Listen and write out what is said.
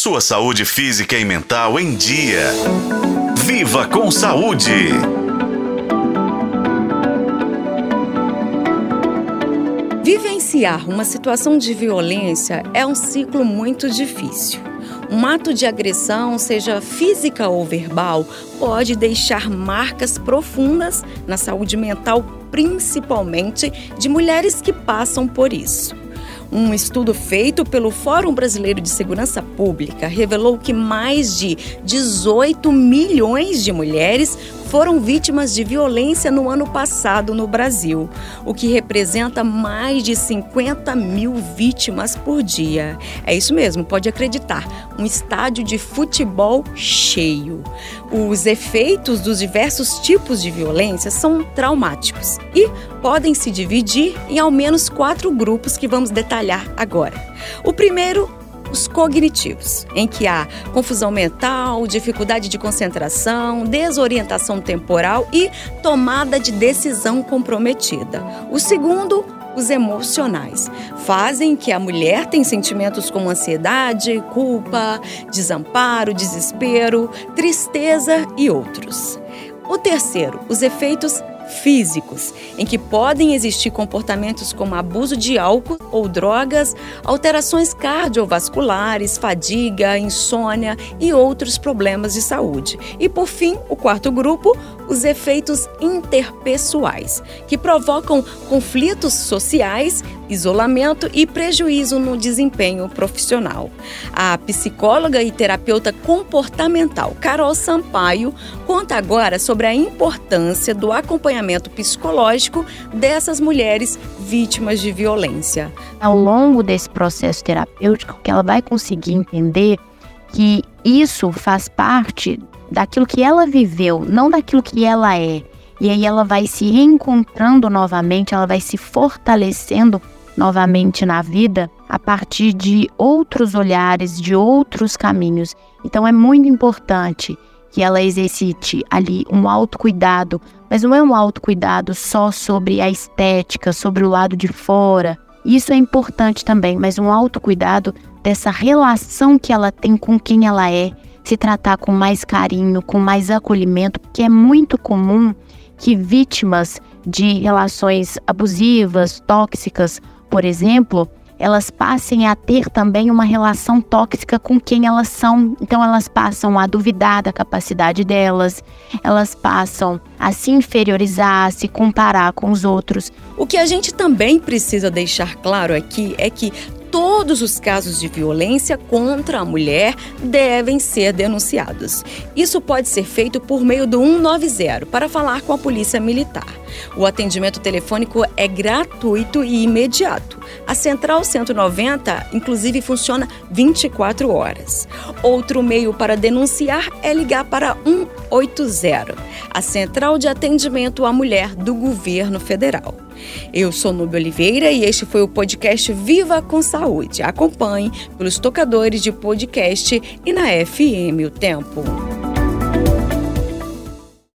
sua saúde física e mental em dia. Viva com saúde! Vivenciar uma situação de violência é um ciclo muito difícil. Um ato de agressão, seja física ou verbal, pode deixar marcas profundas na saúde mental, principalmente de mulheres que passam por isso. Um estudo feito pelo Fórum Brasileiro de Segurança Pública revelou que mais de 18 milhões de mulheres foram vítimas de violência no ano passado no Brasil, o que representa mais de 50 mil vítimas por dia. É isso mesmo, pode acreditar, um estádio de futebol cheio. Os efeitos dos diversos tipos de violência são traumáticos e podem se dividir em ao menos quatro grupos que vamos detalhar agora. O primeiro os cognitivos, em que há confusão mental, dificuldade de concentração, desorientação temporal e tomada de decisão comprometida. O segundo, os emocionais. Fazem que a mulher tenha sentimentos como ansiedade, culpa, desamparo, desespero, tristeza e outros. O terceiro, os efeitos físicos, em que podem existir comportamentos como abuso de álcool ou drogas, alterações cardiovasculares, fadiga, insônia e outros problemas de saúde. E por fim, o quarto grupo, os efeitos interpessoais, que provocam conflitos sociais, isolamento e prejuízo no desempenho profissional. A psicóloga e terapeuta comportamental Carol Sampaio conta agora sobre a importância do acompanhamento psicológico dessas mulheres vítimas de violência. Ao longo desse processo terapêutico, que ela vai conseguir entender que isso faz parte daquilo que ela viveu, não daquilo que ela é. E aí ela vai se reencontrando novamente, ela vai se fortalecendo novamente na vida a partir de outros olhares, de outros caminhos. Então é muito importante que ela exercite ali um autocuidado, mas não é um autocuidado só sobre a estética, sobre o lado de fora. Isso é importante também, mas um autocuidado dessa relação que ela tem com quem ela é, se tratar com mais carinho, com mais acolhimento, porque é muito comum que vítimas de relações abusivas, tóxicas, por exemplo, elas passem a ter também uma relação tóxica com quem elas são. Então, elas passam a duvidar da capacidade delas, elas passam a se inferiorizar, a se comparar com os outros. O que a gente também precisa deixar claro aqui é que todos os casos de violência contra a mulher devem ser denunciados. Isso pode ser feito por meio do 190 para falar com a Polícia Militar. O atendimento telefônico é gratuito e imediato. A Central 190, inclusive, funciona 24 horas. Outro meio para denunciar é ligar para 180, a Central de Atendimento à Mulher do Governo Federal. Eu sou Nubia Oliveira e este foi o podcast Viva com Saúde. Acompanhe pelos tocadores de podcast e na FM O Tempo.